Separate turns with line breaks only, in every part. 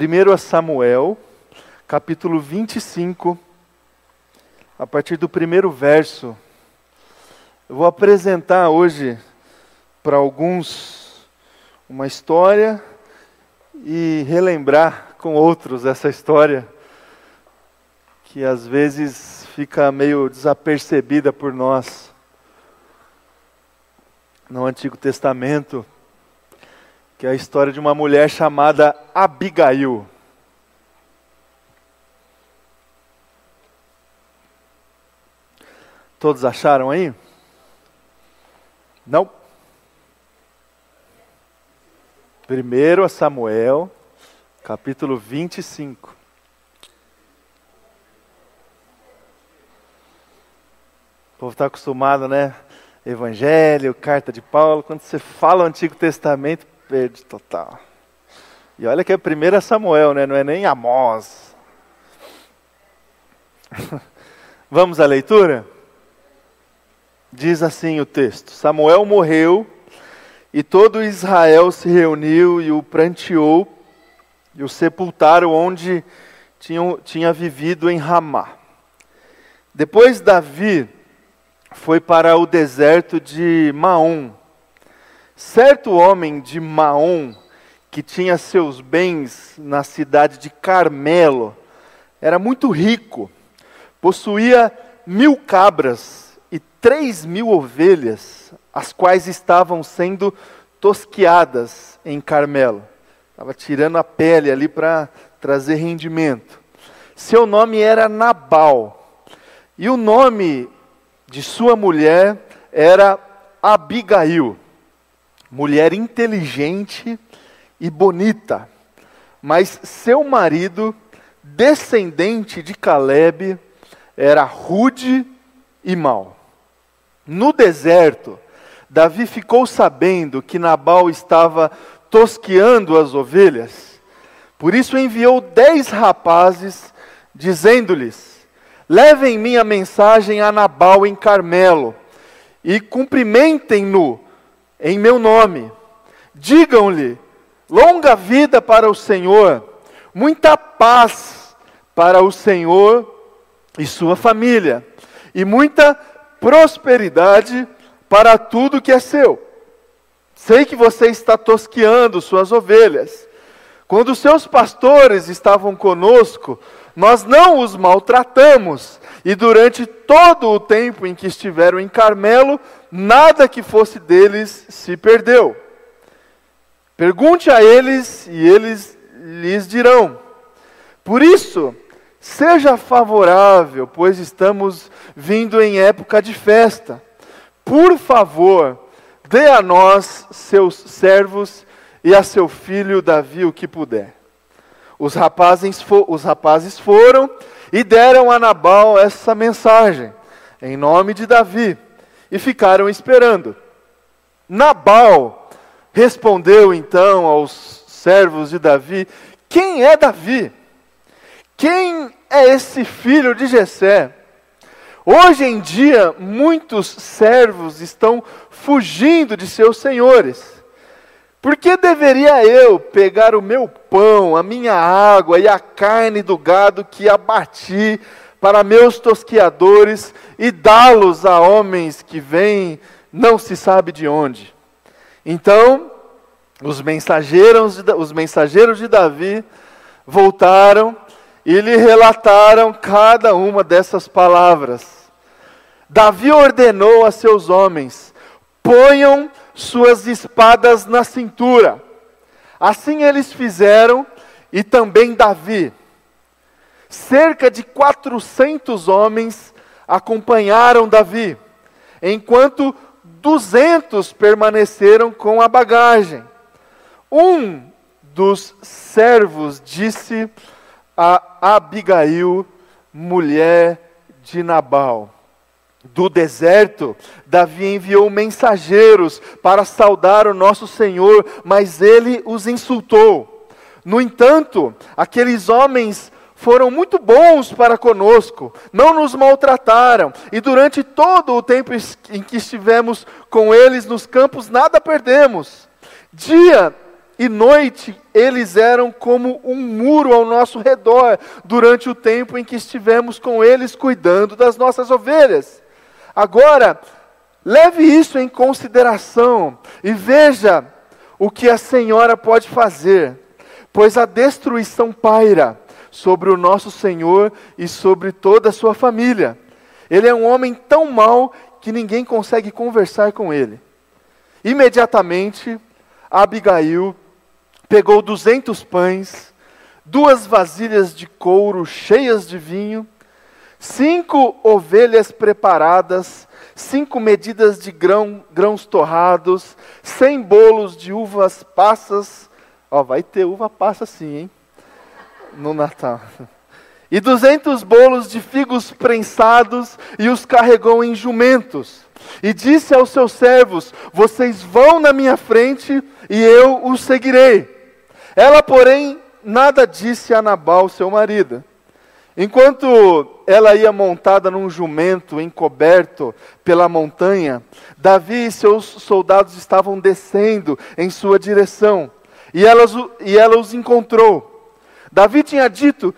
1 Samuel, capítulo 25, a partir do primeiro verso. Eu vou apresentar hoje para alguns uma história e relembrar com outros essa história que às vezes fica meio desapercebida por nós. No Antigo Testamento, que é a história de uma mulher chamada Abigail. Todos acharam aí? Não? Primeiro a Samuel, capítulo 25. O povo está acostumado, né? Evangelho, carta de Paulo. Quando você fala o Antigo Testamento, perde total. E olha que é primeira Samuel, né? Não é nem Amós. Vamos à leitura? Diz assim o texto: Samuel morreu e todo Israel se reuniu e o pranteou e o sepultaram onde tinha, tinha vivido em Ramá. Depois Davi foi para o deserto de Maom Certo homem de Maom, que tinha seus bens na cidade de Carmelo, era muito rico, possuía mil cabras e três mil ovelhas, as quais estavam sendo tosquiadas em Carmelo. Estava tirando a pele ali para trazer rendimento. Seu nome era Nabal, e o nome de sua mulher era Abigail mulher inteligente e bonita, mas seu marido, descendente de Caleb, era rude e mau. No deserto, Davi ficou sabendo que Nabal estava tosqueando as ovelhas, por isso enviou dez rapazes, dizendo-lhes: Levem minha mensagem a Nabal em Carmelo e cumprimentem-no em meu nome. Digam-lhe: longa vida para o Senhor, muita paz para o Senhor e sua família, e muita prosperidade para tudo que é seu. Sei que você está tosqueando suas ovelhas. Quando seus pastores estavam conosco, nós não os maltratamos, e durante todo o tempo em que estiveram em Carmelo, nada que fosse deles se perdeu. Pergunte a eles e eles lhes dirão. Por isso, seja favorável, pois estamos vindo em época de festa. Por favor, dê a nós, seus servos, e a seu filho Davi o que puder. Os rapazes, os rapazes foram e deram a Nabal essa mensagem, em nome de Davi e ficaram esperando. Nabal respondeu então aos servos de Davi: Quem é Davi? Quem é esse filho de Jessé? Hoje em dia, muitos servos estão fugindo de seus senhores. Por que deveria eu pegar o meu pão, a minha água e a carne do gado que abati para meus tosquiadores e dá-los a homens que vêm, não se sabe de onde. Então, os mensageiros, os mensageiros de Davi voltaram e lhe relataram cada uma dessas palavras. Davi ordenou a seus homens: ponham suas espadas na cintura. Assim eles fizeram, e também Davi. Cerca de 400 homens acompanharam Davi, enquanto 200 permaneceram com a bagagem. Um dos servos disse a Abigail, mulher de Nabal: Do deserto, Davi enviou mensageiros para saudar o nosso Senhor, mas ele os insultou. No entanto, aqueles homens foram muito bons para conosco, não nos maltrataram, e durante todo o tempo em que estivemos com eles nos campos, nada perdemos. Dia e noite eles eram como um muro ao nosso redor durante o tempo em que estivemos com eles cuidando das nossas ovelhas. Agora, leve isso em consideração e veja o que a senhora pode fazer, pois a destruição paira sobre o nosso Senhor e sobre toda a sua família. Ele é um homem tão mau que ninguém consegue conversar com ele. Imediatamente, Abigail pegou duzentos pães, duas vasilhas de couro cheias de vinho, cinco ovelhas preparadas, cinco medidas de grão, grãos torrados, cem bolos de uvas passas. Ó, vai ter uva passa sim, hein? No Natal. E duzentos bolos de figos prensados, e os carregou em jumentos. E disse aos seus servos: Vocês vão na minha frente, e eu os seguirei. Ela, porém, nada disse a Nabal, seu marido. Enquanto ela ia montada num jumento encoberto pela montanha, Davi e seus soldados estavam descendo em sua direção, e ela, e ela os encontrou. Davi tinha dito: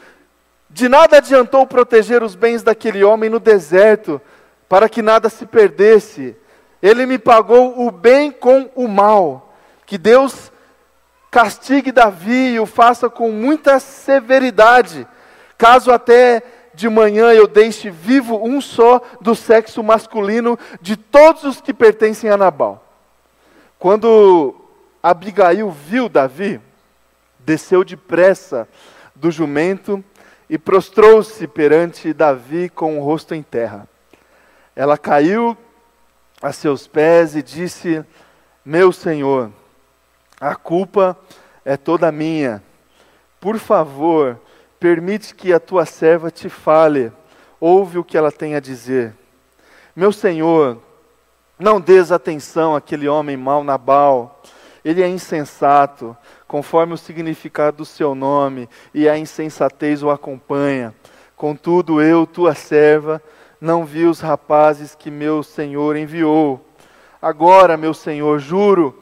De nada adiantou proteger os bens daquele homem no deserto, para que nada se perdesse. Ele me pagou o bem com o mal. Que Deus castigue Davi e o faça com muita severidade, caso até de manhã eu deixe vivo um só do sexo masculino de todos os que pertencem a Nabal. Quando Abigail viu Davi, desceu depressa do jumento e prostrou-se perante Davi com o rosto em terra. Ela caiu a seus pés e disse: Meu senhor, a culpa é toda minha. Por favor, permite que a tua serva te fale. Ouve o que ela tem a dizer. Meu senhor, não des atenção àquele homem mau Nabal. Ele é insensato, conforme o significado do seu nome, e a insensatez o acompanha. Contudo, eu, tua serva, não vi os rapazes que meu senhor enviou. Agora, meu senhor, juro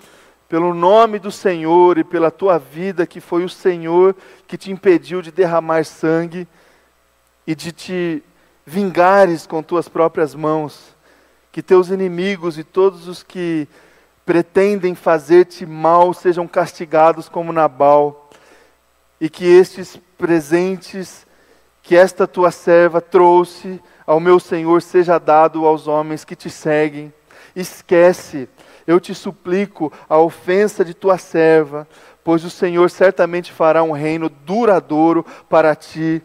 pelo nome do Senhor e pela tua vida, que foi o Senhor que te impediu de derramar sangue e de te vingares com tuas próprias mãos, que teus inimigos e todos os que pretendem fazer-te mal sejam castigados como Nabal, e que estes presentes que esta tua serva trouxe ao meu Senhor seja dado aos homens que te seguem. Esquece eu te suplico a ofensa de tua serva, pois o Senhor certamente fará um reino duradouro para ti,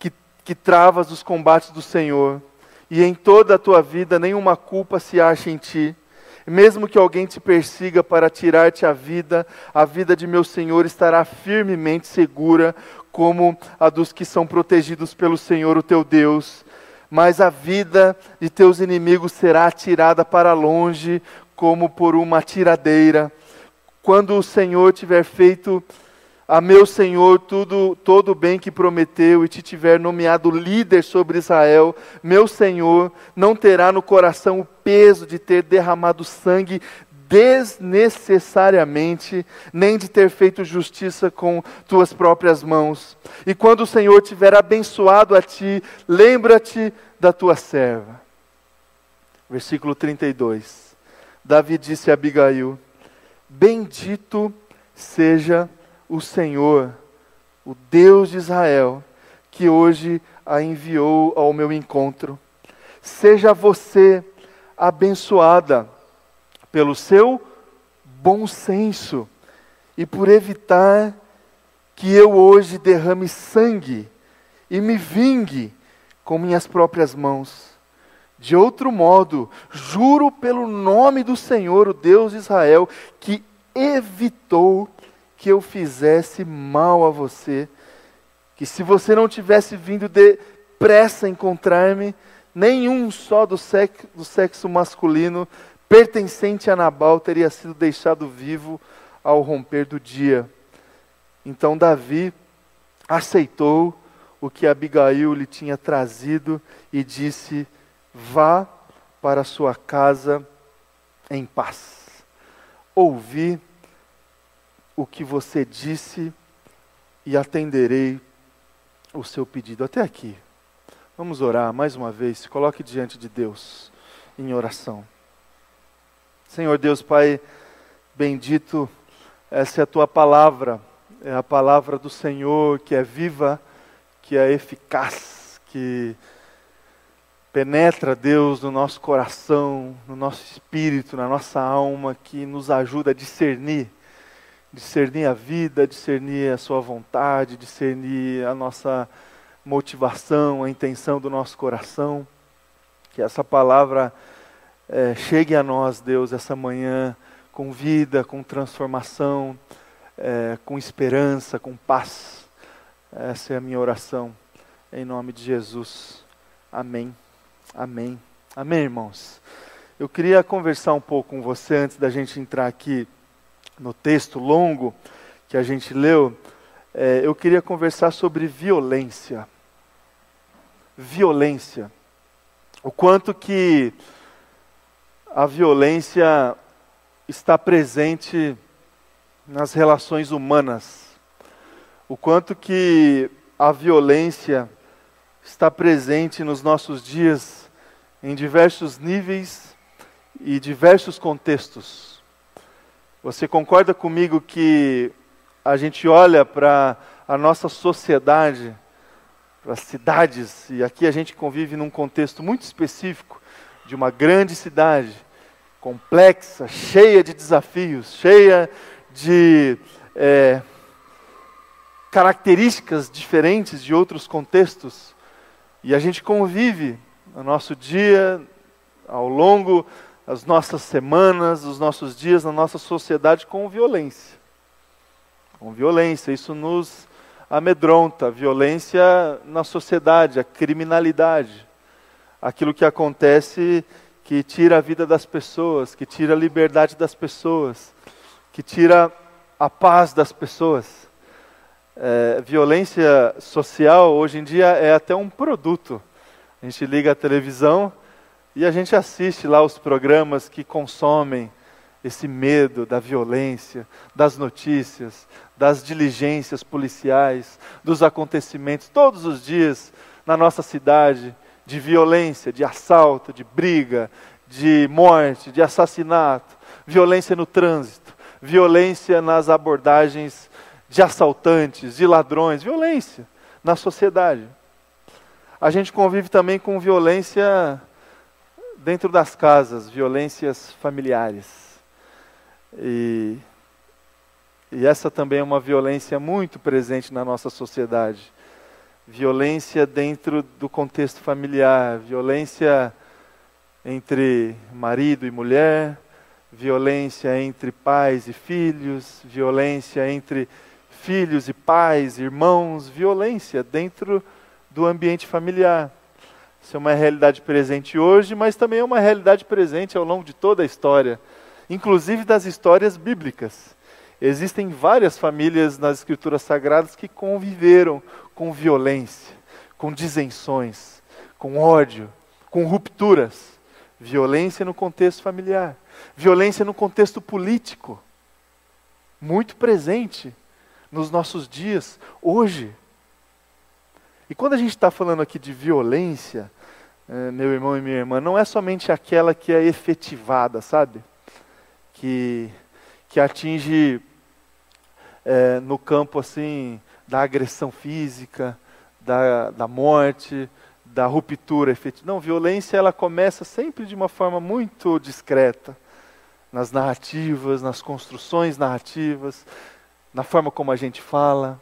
que, que travas os combates do Senhor, e em toda a tua vida nenhuma culpa se acha em ti. Mesmo que alguém te persiga para tirar-te a vida, a vida de meu Senhor estará firmemente segura, como a dos que são protegidos pelo Senhor, o teu Deus mas a vida de teus inimigos será tirada para longe, como por uma tiradeira. Quando o Senhor tiver feito a meu Senhor tudo, todo o bem que prometeu e te tiver nomeado líder sobre Israel, meu Senhor não terá no coração o peso de ter derramado sangue desnecessariamente, nem de ter feito justiça com tuas próprias mãos. E quando o Senhor tiver abençoado a ti, lembra-te da tua serva. Versículo 32. Davi disse a Abigail: Bendito seja o Senhor, o Deus de Israel, que hoje a enviou ao meu encontro. Seja você abençoada pelo seu bom senso e por evitar que eu hoje derrame sangue e me vingue com minhas próprias mãos. De outro modo, juro pelo nome do Senhor, o Deus de Israel, que evitou que eu fizesse mal a você, que se você não tivesse vindo depressa encontrar-me, nenhum só do sexo, do sexo masculino pertencente a Nabal teria sido deixado vivo ao romper do dia. Então Davi aceitou o que Abigail lhe tinha trazido e disse: Vá para sua casa em paz. Ouvi o que você disse e atenderei o seu pedido. Até aqui. Vamos orar mais uma vez. Se coloque diante de Deus em oração. Senhor Deus, Pai, bendito, essa é a tua palavra, é a palavra do Senhor que é viva, que é eficaz, que penetra, Deus, no nosso coração, no nosso espírito, na nossa alma, que nos ajuda a discernir, discernir a vida, discernir a Sua vontade, discernir a nossa motivação, a intenção do nosso coração. Que essa palavra é, chegue a nós, Deus, essa manhã, com vida, com transformação, é, com esperança, com paz. Essa é a minha oração, em nome de Jesus. Amém. Amém. Amém, irmãos. Eu queria conversar um pouco com você antes da gente entrar aqui no texto longo que a gente leu. É, eu queria conversar sobre violência. Violência. O quanto que a violência está presente nas relações humanas. O quanto que a violência está presente nos nossos dias em diversos níveis e diversos contextos. Você concorda comigo que a gente olha para a nossa sociedade, para as cidades, e aqui a gente convive num contexto muito específico de uma grande cidade, complexa, cheia de desafios, cheia de é, características diferentes de outros contextos, e a gente convive no nosso dia, ao longo das nossas semanas, dos nossos dias, na nossa sociedade com violência. Com violência, isso nos amedronta, violência na sociedade, a criminalidade, aquilo que acontece que tira a vida das pessoas, que tira a liberdade das pessoas, que tira a paz das pessoas. É, violência social hoje em dia é até um produto a gente liga a televisão e a gente assiste lá os programas que consomem esse medo da violência, das notícias, das diligências policiais, dos acontecimentos todos os dias na nossa cidade de violência, de assalto, de briga, de morte, de assassinato, violência no trânsito, violência nas abordagens de assaltantes, de ladrões, violência na sociedade a gente convive também com violência dentro das casas, violências familiares. E, e essa também é uma violência muito presente na nossa sociedade. Violência dentro do contexto familiar, violência entre marido e mulher, violência entre pais e filhos, violência entre filhos e pais, irmãos, violência dentro do ambiente familiar. Isso é uma realidade presente hoje, mas também é uma realidade presente ao longo de toda a história, inclusive das histórias bíblicas. Existem várias famílias nas Escrituras Sagradas que conviveram com violência, com disenções, com ódio, com rupturas. Violência no contexto familiar, violência no contexto político, muito presente nos nossos dias, hoje. E quando a gente está falando aqui de violência, é, meu irmão e minha irmã, não é somente aquela que é efetivada, sabe? Que, que atinge é, no campo assim da agressão física, da, da morte, da ruptura efetiva. Não, violência ela começa sempre de uma forma muito discreta, nas narrativas, nas construções narrativas, na forma como a gente fala,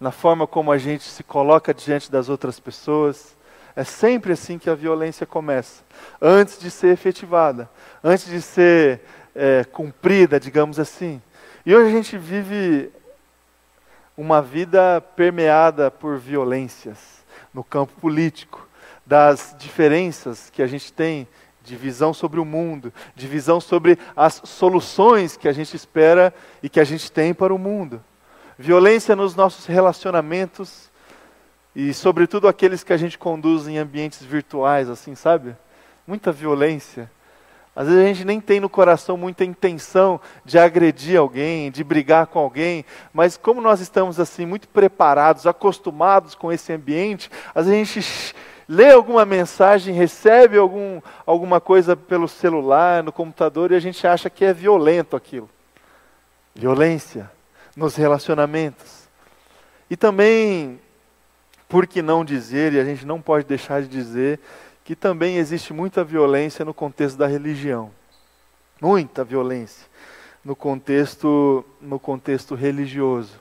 na forma como a gente se coloca diante das outras pessoas. É sempre assim que a violência começa, antes de ser efetivada, antes de ser é, cumprida, digamos assim. E hoje a gente vive uma vida permeada por violências no campo político, das diferenças que a gente tem de visão sobre o mundo, de visão sobre as soluções que a gente espera e que a gente tem para o mundo violência nos nossos relacionamentos e, sobretudo, aqueles que a gente conduz em ambientes virtuais, assim, sabe? Muita violência. Às vezes a gente nem tem no coração muita intenção de agredir alguém, de brigar com alguém, mas como nós estamos assim muito preparados, acostumados com esse ambiente, às vezes a gente lê alguma mensagem, recebe algum, alguma coisa pelo celular, no computador e a gente acha que é violento aquilo. Violência nos relacionamentos. E também, por que não dizer, e a gente não pode deixar de dizer, que também existe muita violência no contexto da religião. Muita violência no contexto, no contexto religioso.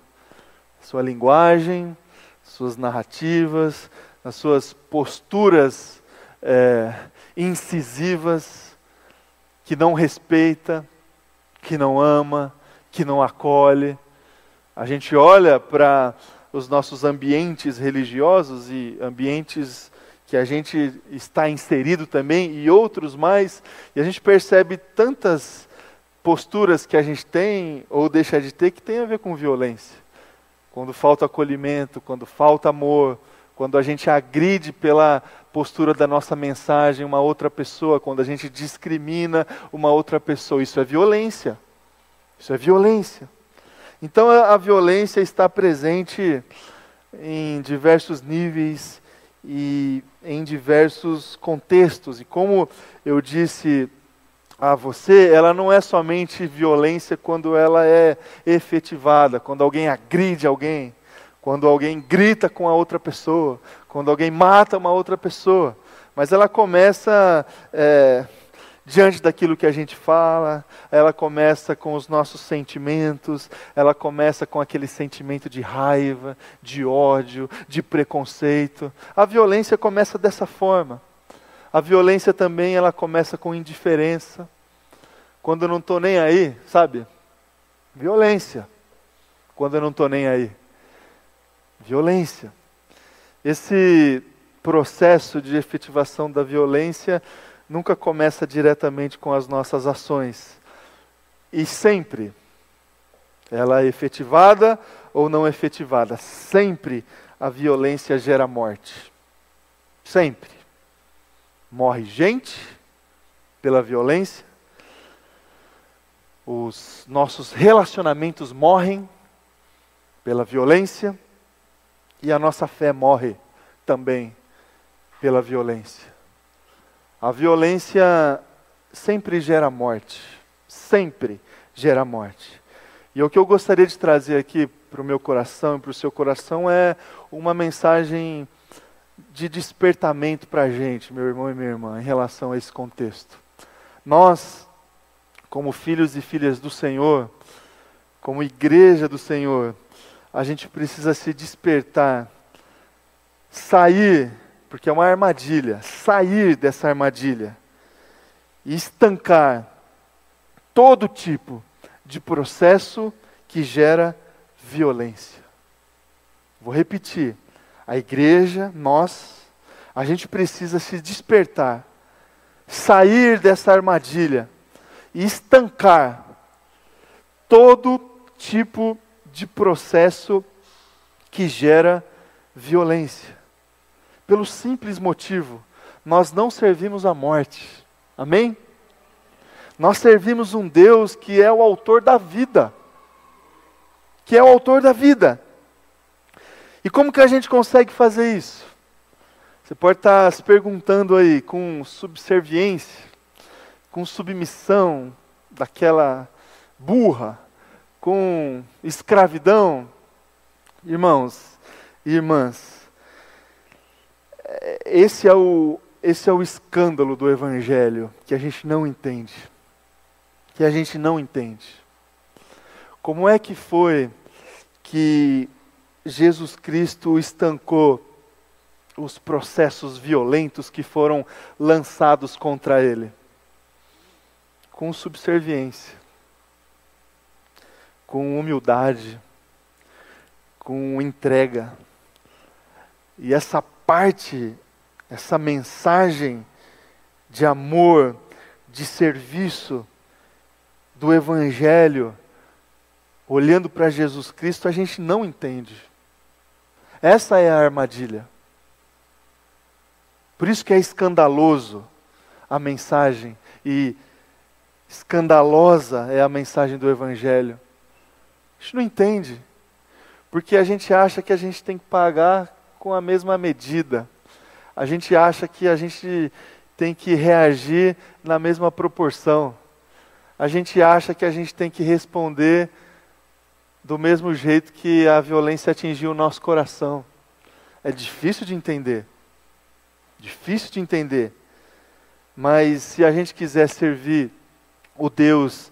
Sua linguagem, suas narrativas, as suas posturas é, incisivas, que não respeita, que não ama, que não acolhe. A gente olha para os nossos ambientes religiosos e ambientes que a gente está inserido também e outros mais, e a gente percebe tantas posturas que a gente tem ou deixa de ter que tem a ver com violência. Quando falta acolhimento, quando falta amor, quando a gente agride pela postura da nossa mensagem uma outra pessoa, quando a gente discrimina uma outra pessoa, isso é violência. Isso é violência. Então a, a violência está presente em diversos níveis e em diversos contextos. E como eu disse a você, ela não é somente violência quando ela é efetivada, quando alguém agride alguém, quando alguém grita com a outra pessoa, quando alguém mata uma outra pessoa. Mas ela começa é, diante daquilo que a gente fala, ela começa com os nossos sentimentos, ela começa com aquele sentimento de raiva, de ódio, de preconceito. A violência começa dessa forma. A violência também ela começa com indiferença. Quando eu não estou nem aí, sabe? Violência. Quando eu não estou nem aí. Violência. Esse processo de efetivação da violência nunca começa diretamente com as nossas ações. E sempre, ela é efetivada ou não efetivada, sempre a violência gera morte. Sempre. Morre gente pela violência, os nossos relacionamentos morrem pela violência e a nossa fé morre também pela violência. A violência sempre gera morte, sempre gera morte. E o que eu gostaria de trazer aqui para o meu coração e para o seu coração é uma mensagem de despertamento para a gente, meu irmão e minha irmã, em relação a esse contexto. Nós, como filhos e filhas do Senhor, como igreja do Senhor, a gente precisa se despertar, sair porque é uma armadilha, sair dessa armadilha e estancar todo tipo de processo que gera violência. Vou repetir. A igreja, nós, a gente precisa se despertar, sair dessa armadilha e estancar todo tipo de processo que gera violência pelo simples motivo, nós não servimos a morte. Amém? Nós servimos um Deus que é o autor da vida. Que é o autor da vida. E como que a gente consegue fazer isso? Você pode estar se perguntando aí com subserviência, com submissão daquela burra, com escravidão. Irmãos e irmãs, esse é o esse é o escândalo do evangelho que a gente não entende. Que a gente não entende. Como é que foi que Jesus Cristo estancou os processos violentos que foram lançados contra ele? Com subserviência, com humildade, com entrega. E essa parte, essa mensagem de amor, de serviço do Evangelho, olhando para Jesus Cristo, a gente não entende. Essa é a armadilha. Por isso que é escandaloso a mensagem e escandalosa é a mensagem do Evangelho. A gente não entende, porque a gente acha que a gente tem que pagar com a mesma medida. A gente acha que a gente tem que reagir na mesma proporção. A gente acha que a gente tem que responder do mesmo jeito que a violência atingiu o nosso coração. É difícil de entender. Difícil de entender. Mas se a gente quiser servir o Deus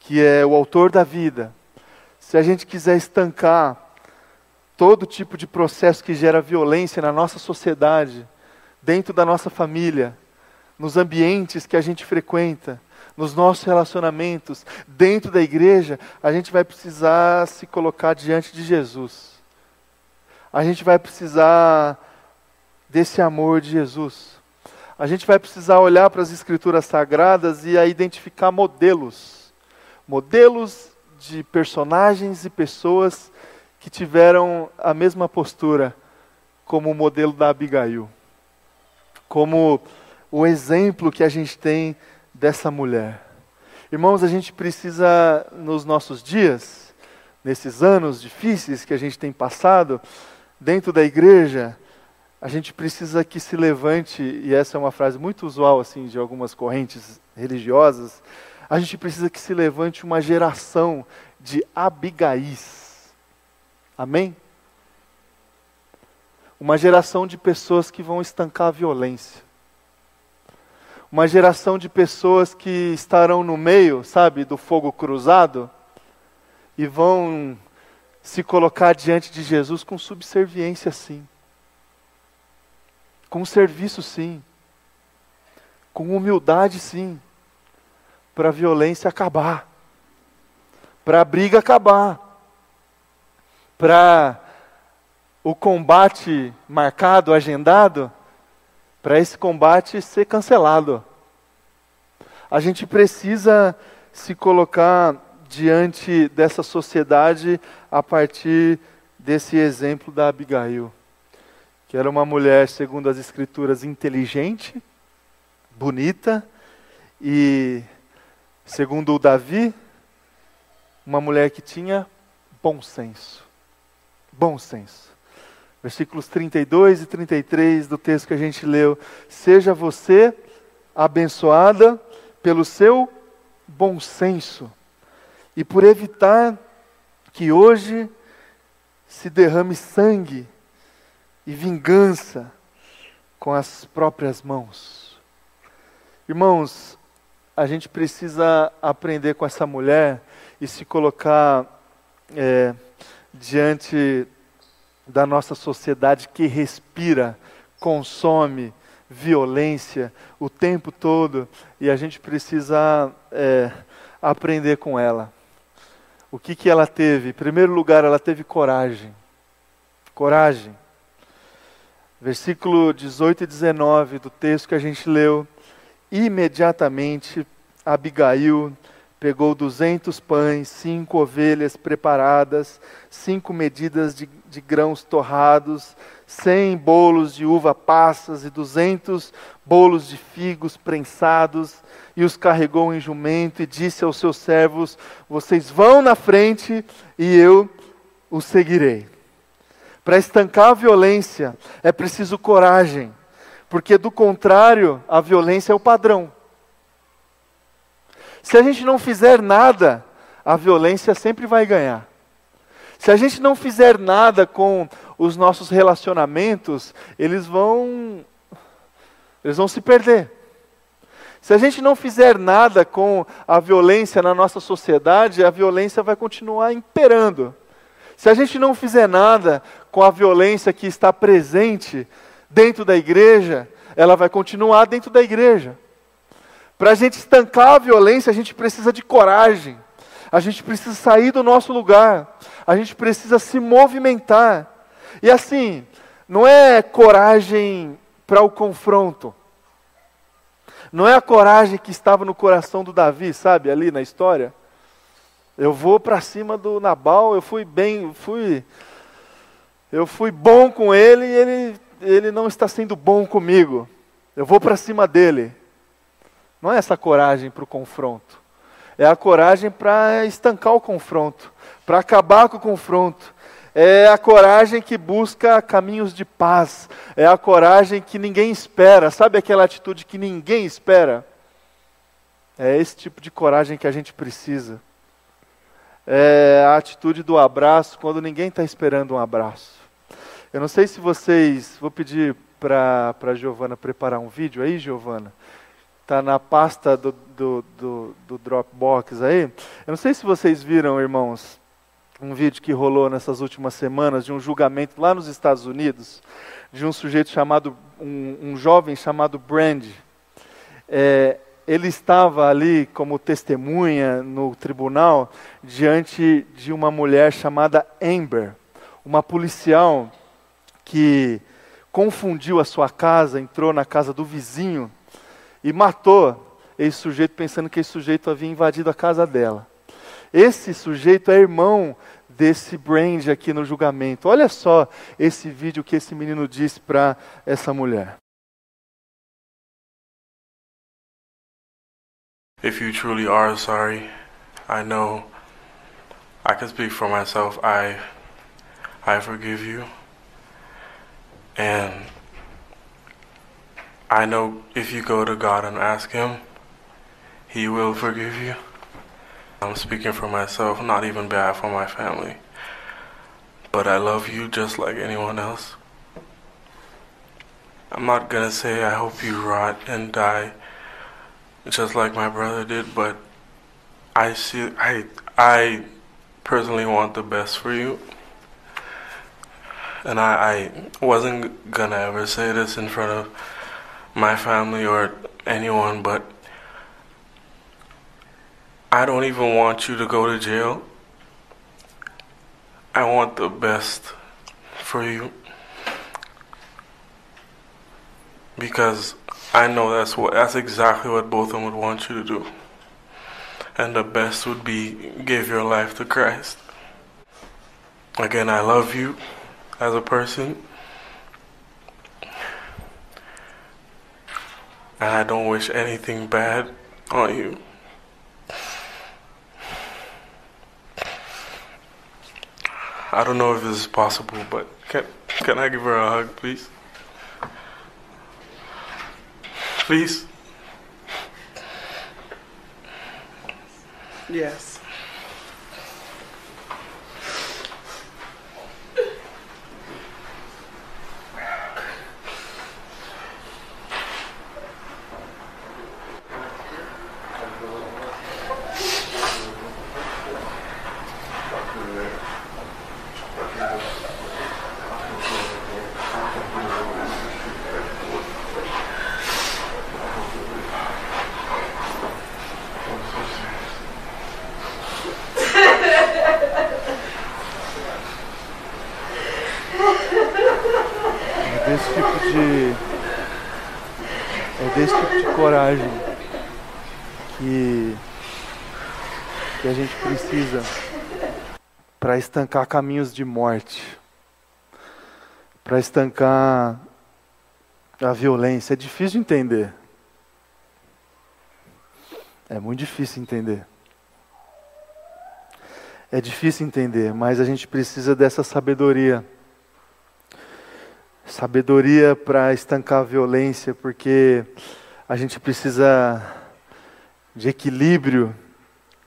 que é o autor da vida, se a gente quiser estancar todo tipo de processo que gera violência na nossa sociedade, dentro da nossa família, nos ambientes que a gente frequenta, nos nossos relacionamentos, dentro da igreja, a gente vai precisar se colocar diante de Jesus. A gente vai precisar desse amor de Jesus. A gente vai precisar olhar para as Escrituras Sagradas e identificar modelos. Modelos de personagens e pessoas que tiveram a mesma postura como o modelo da Abigail. Como o exemplo que a gente tem dessa mulher. Irmãos, a gente precisa, nos nossos dias, nesses anos difíceis que a gente tem passado, dentro da igreja, a gente precisa que se levante, e essa é uma frase muito usual assim de algumas correntes religiosas, a gente precisa que se levante uma geração de Abigais. Amém? Uma geração de pessoas que vão estancar a violência. Uma geração de pessoas que estarão no meio, sabe, do fogo cruzado e vão se colocar diante de Jesus com subserviência, sim, com serviço, sim, com humildade, sim, para a violência acabar, para a briga acabar, para o combate marcado, agendado, para esse combate ser cancelado. A gente precisa se colocar diante dessa sociedade a partir desse exemplo da Abigail, que era uma mulher, segundo as Escrituras, inteligente, bonita e, segundo o Davi, uma mulher que tinha bom senso. Bom senso versículos 32 e 33 do texto que a gente leu. Seja você abençoada pelo seu bom senso e por evitar que hoje se derrame sangue e vingança com as próprias mãos. Irmãos, a gente precisa aprender com essa mulher e se colocar é, diante da nossa sociedade que respira, consome violência o tempo todo e a gente precisa é, aprender com ela. O que, que ela teve? Em primeiro lugar, ela teve coragem. Coragem. Versículo 18 e 19 do texto que a gente leu. Imediatamente, Abigail pegou duzentos pães, cinco ovelhas preparadas, cinco medidas de, de, grãos torrados, cem bolos de uva passas e duzentos bolos de figos prensados, e os carregou em jumento e disse aos seus servos: Vocês vão na frente e eu os seguirei. Para estancar a violência é preciso coragem, porque do contrário, a violência é o padrão. Se a gente não fizer nada, a violência sempre vai ganhar. Se a gente não fizer nada com os nossos relacionamentos, eles vão eles vão se perder. Se a gente não fizer nada com a violência na nossa sociedade, a violência vai continuar imperando. Se a gente não fizer nada com a violência que está presente dentro da igreja, ela vai continuar dentro da igreja. Para a gente estancar a violência, a gente precisa de coragem. A gente precisa sair do nosso lugar. A gente precisa se movimentar. E assim, não é coragem para o confronto. Não é a coragem que estava no coração do Davi, sabe, ali na história. Eu vou para cima do Nabal, eu fui bem, fui eu fui bom com ele e ele ele não está sendo bom comigo. Eu vou para cima dele. Não é essa coragem para o confronto. É a coragem para estancar o confronto, para acabar com o confronto. É a coragem que busca caminhos de paz. É a coragem que ninguém espera. Sabe aquela atitude que ninguém espera? É esse tipo de coragem que a gente precisa. É a atitude do abraço quando ninguém está esperando um abraço. Eu não sei se vocês. Vou pedir para a Giovana preparar um vídeo aí, Giovana. Está na pasta do, do, do, do Dropbox aí. Eu não sei se vocês viram, irmãos, um vídeo que rolou nessas últimas semanas de um julgamento lá nos Estados Unidos de um sujeito chamado, um, um jovem chamado Brand. É, ele estava ali como testemunha no tribunal diante de uma mulher chamada Amber, uma policial que confundiu a sua casa, entrou na casa do vizinho e matou esse sujeito pensando que esse sujeito havia invadido a casa dela. Esse sujeito é irmão desse Brand aqui no julgamento. Olha só esse vídeo que esse menino disse para essa mulher.
If you truly are sorry, I know I can speak for myself. I I forgive you. And I know if you go to God and ask him, he will forgive you. I'm speaking for myself, not even bad for my family. But I love you just like anyone else. I'm not gonna say I hope you rot and die just like my brother did, but I see I I personally want the best for you. And I, I wasn't gonna ever say this in front of my family or anyone, but I don't even want you to go to jail. I want the best for you. Because I know that's what that's exactly what both of them would want you to do. And the best would be give your life to Christ. Again, I love you as a person. And I don't wish anything bad on you. I don't know if this is possible, but can can I give her a hug, please? Please.
Yes.
É desse tipo de coragem que, que a gente precisa para estancar caminhos de morte, para estancar a violência. É difícil de entender. É muito difícil entender. É difícil entender, mas a gente precisa dessa sabedoria. Sabedoria para estancar a violência, porque a gente precisa de equilíbrio,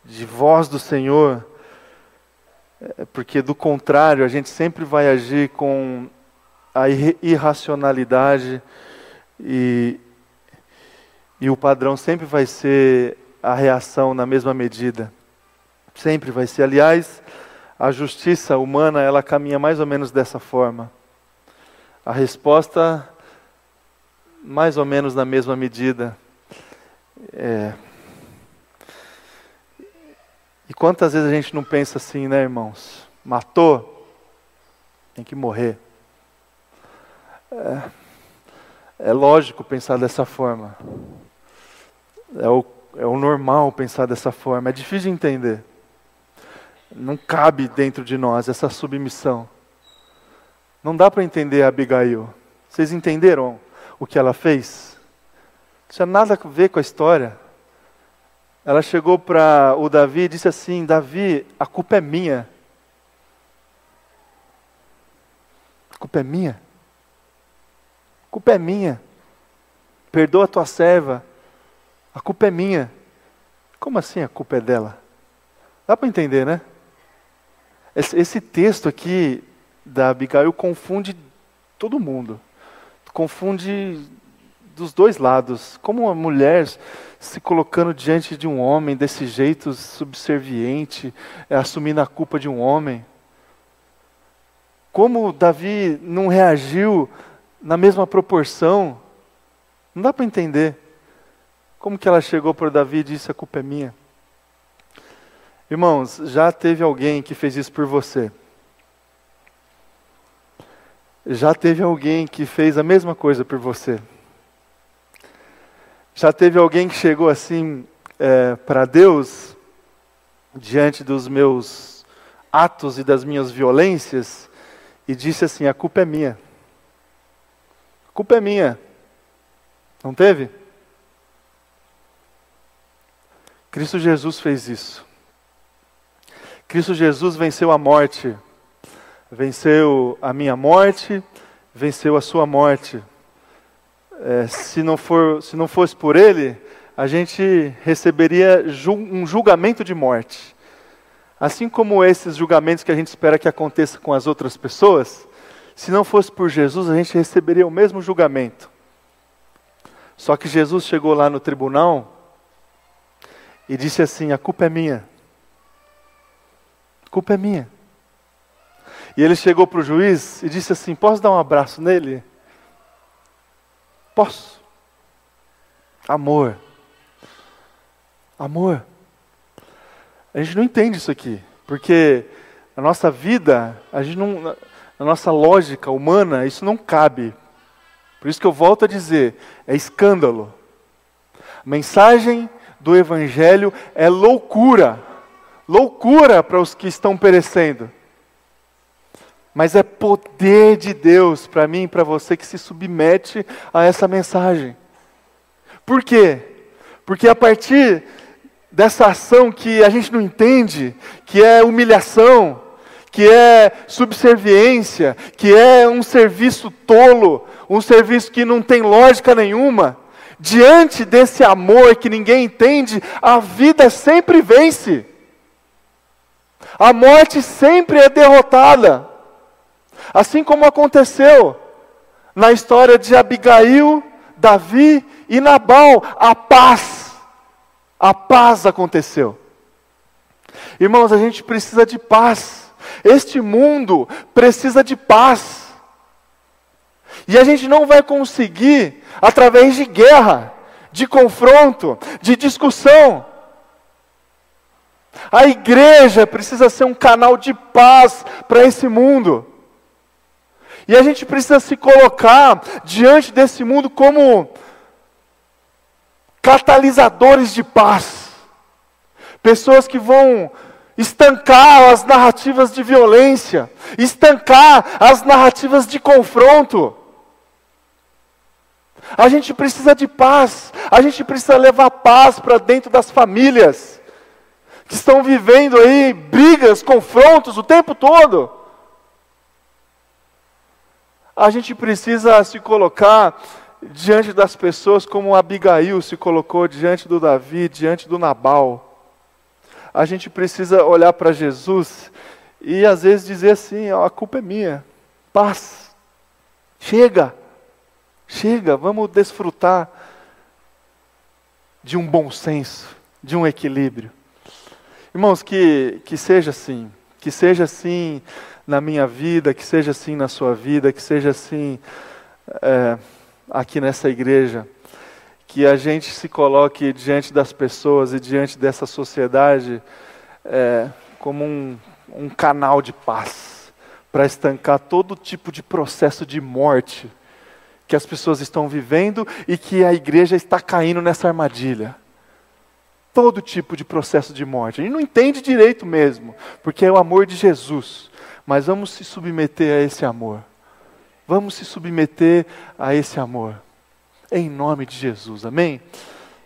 de voz do Senhor, é, porque do contrário, a gente sempre vai agir com a irracionalidade e, e o padrão sempre vai ser a reação na mesma medida. Sempre vai ser. Aliás, a justiça humana, ela caminha mais ou menos dessa forma. A resposta, mais ou menos na mesma medida. É... E quantas vezes a gente não pensa assim, né, irmãos? Matou, tem que morrer. É, é lógico pensar dessa forma. É o, é o normal pensar dessa forma. É difícil de entender. Não cabe dentro de nós essa submissão. Não dá para entender a Abigail. Vocês entenderam o que ela fez? Não tinha nada a ver com a história. ela chegou para o Davi e disse assim: Davi, a culpa é minha. A culpa é minha. A culpa é minha. Perdoa a tua serva. A culpa é minha. Como assim a culpa é dela? Dá para entender, né? Esse, esse, texto aqui da Abigail confunde todo mundo. Confunde dos dois lados. Como uma mulher se colocando diante de um homem desse jeito subserviente, é, assumindo a culpa de um homem. Como Davi não reagiu na mesma proporção. Não dá para entender. Como que ela chegou para Davi e disse: A culpa é minha? Irmãos, já teve alguém que fez isso por você? Já teve alguém que fez a mesma coisa por você? Já teve alguém que chegou assim é, para Deus, diante dos meus atos e das minhas violências, e disse assim: A culpa é minha. A culpa é minha. Não teve? Cristo Jesus fez isso. Cristo Jesus venceu a morte, venceu a minha morte, venceu a sua morte é, se, não for, se não fosse por ele, a gente receberia um julgamento de morte. Assim como esses julgamentos que a gente espera que aconteça com as outras pessoas, se não fosse por Jesus, a gente receberia o mesmo julgamento. Só que Jesus chegou lá no tribunal e disse assim: A culpa é minha. A culpa é minha. E ele chegou para o juiz e disse assim: Posso dar um abraço nele? Posso. Amor. Amor. A gente não entende isso aqui, porque a nossa vida, a gente não, a nossa lógica humana, isso não cabe. Por isso que eu volto a dizer, é escândalo. A mensagem do evangelho é loucura. Loucura para os que estão perecendo mas é poder de Deus para mim e para você que se submete a essa mensagem. Por quê? Porque a partir dessa ação que a gente não entende, que é humilhação, que é subserviência, que é um serviço tolo, um serviço que não tem lógica nenhuma, diante desse amor que ninguém entende, a vida sempre vence. A morte sempre é derrotada. Assim como aconteceu na história de Abigail, Davi e Nabal, a paz, a paz aconteceu. Irmãos, a gente precisa de paz. Este mundo precisa de paz. E a gente não vai conseguir através de guerra, de confronto, de discussão. A igreja precisa ser um canal de paz para esse mundo. E a gente precisa se colocar diante desse mundo como catalisadores de paz. Pessoas que vão estancar as narrativas de violência, estancar as narrativas de confronto. A gente precisa de paz, a gente precisa levar paz para dentro das famílias que estão vivendo aí brigas, confrontos o tempo todo a gente precisa se colocar diante das pessoas como Abigail se colocou diante do Davi, diante do Nabal. A gente precisa olhar para Jesus e às vezes dizer assim: a culpa é minha, paz, chega, chega, vamos desfrutar de um bom senso, de um equilíbrio. Irmãos, que, que seja assim, que seja assim na minha vida, que seja assim na sua vida, que seja assim é, aqui nessa igreja. Que a gente se coloque diante das pessoas e diante dessa sociedade é, como um, um canal de paz para estancar todo tipo de processo de morte que as pessoas estão vivendo e que a igreja está caindo nessa armadilha todo tipo de processo de morte. A gente não entende direito mesmo, porque é o amor de Jesus. Mas vamos se submeter a esse amor. Vamos se submeter a esse amor. Em nome de Jesus, amém?